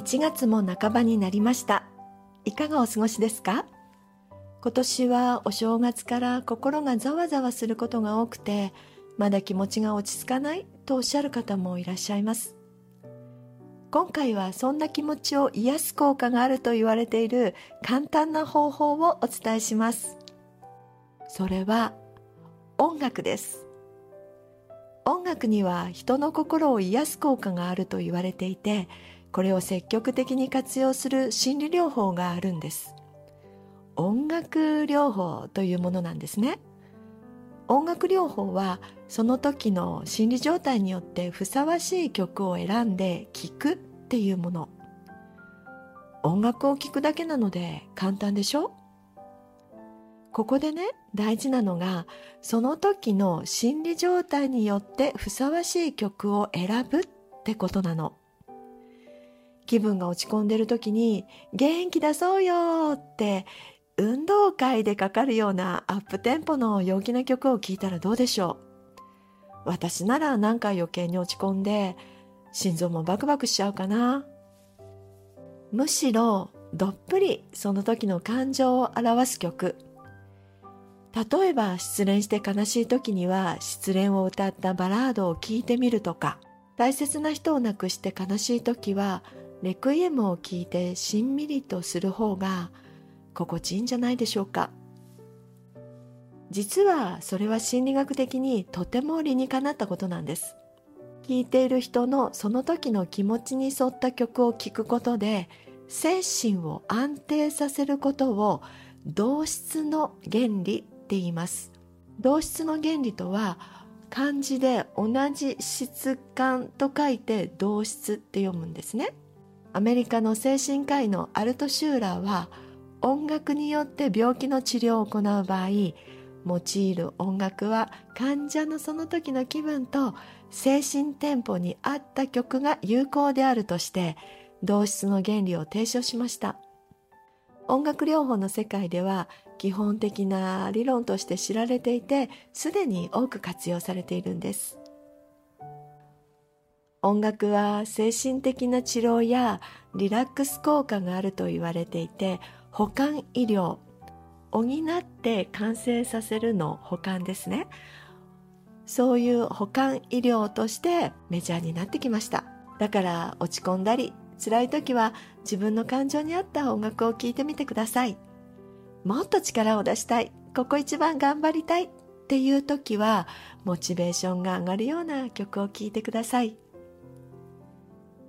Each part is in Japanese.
1月も半ばになりました。いかがお過ごしですか？今年はお正月から心がざわざわすることが多くてまだ気持ちが落ち着かないとおっしゃる方もいらっしゃいます。今回はそんな気持ちを癒す効果があると言われている簡単な方法をお伝えします。それは音楽です。音楽には人の心を癒す効果があると言われていてこれを積極的に活用する心理療法があるんです。音楽療法というものなんですね。音楽療法はその時の心理状態によってふさわしい曲を選んで聴くっていうもの。音楽を聴くだけなので簡単でしょ？ここでね大事なのがその時の心理状態によってふさわしい曲を選ぶってことなの。気分が落ち込んでる時に元気出そうよって運動会でかかるようなアップテンポの陽気な曲を聴いたらどうでしょう私ならなんか余計に落ち込んで心臓もバクバクしちゃうかなむしろどっぷりその時の感情を表す曲例えば失恋して悲しい時には失恋を歌ったバラードを聴いてみるとか大切な人を亡くして悲しい時はレクイエムを聞いてしんみりとする方が心地いいんじゃないでしょうか。実はそれは心理学的にとても理にかなったことなんです。聴いている人のその時の気持ちに沿った曲を聴くことで精神を安定させることを同質の原理って言います。同質の原理とは漢字で同じ質感と書いて同質って読むんですね。アメリカの精神科医のアルト・シューラーは音楽によって病気の治療を行う場合用いる音楽は患者のその時の気分と精神テンポに合った曲が有効であるとして同質の原理を提唱しました。音楽療法の世界では基本的な理論として知られていてすでに多く活用されているんです。音楽は精神的な治療やリラックス効果があると言われていて補完医療補って完成させるの補完ですね。そういう補完医療としてメジャーになってきました。だから落ち込んだり辛い時は自分の感情に合った音楽を聴いてみてください。もっと力を出したい。ここ一番頑張りたいっていう時はモチベーションが上がるような曲を聴いてください。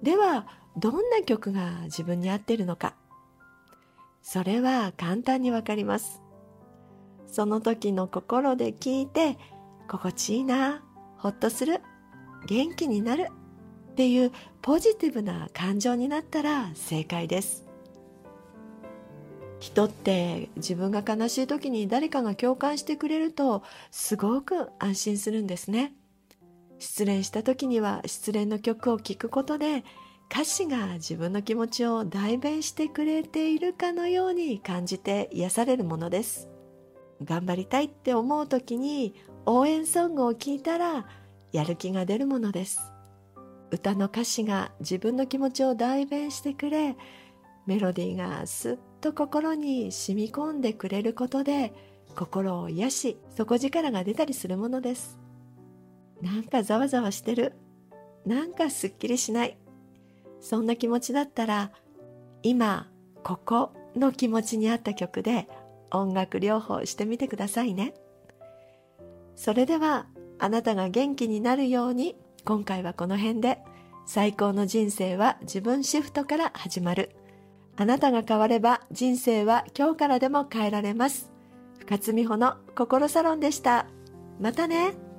ではどんな曲が自分に合ってるのか。それは簡単にわかります。その時の心で聞いて心地いいなほっとする元気になるっていうポジティブな感情になったら正解です。人って自分が悲しい時に誰かが共感してくれるとすごく安心するんですね。失恋した時には失恋の曲を聴くことで歌詞が自分の気持ちを代弁してくれているかのように感じて癒されるものです。頑張りたいって思う時に応援ソングを聴いたらやる気が出るものです。歌の歌詞が自分の気持ちを代弁してくれメロディーがすっと心に染み込んでくれることで心を癒し底力が出たりするものです。なんかざわざわしてる。なんかすっきりしない。そんな気持ちだったら今ここの気持ちに合った曲で音楽療法してみてくださいね。それではあなたが元気になるように今回はこの辺で最高の人生は自分シフトから始まる。あなたが変われば人生は今日からでも変えられます。深津美穂の心サロンでした。またね。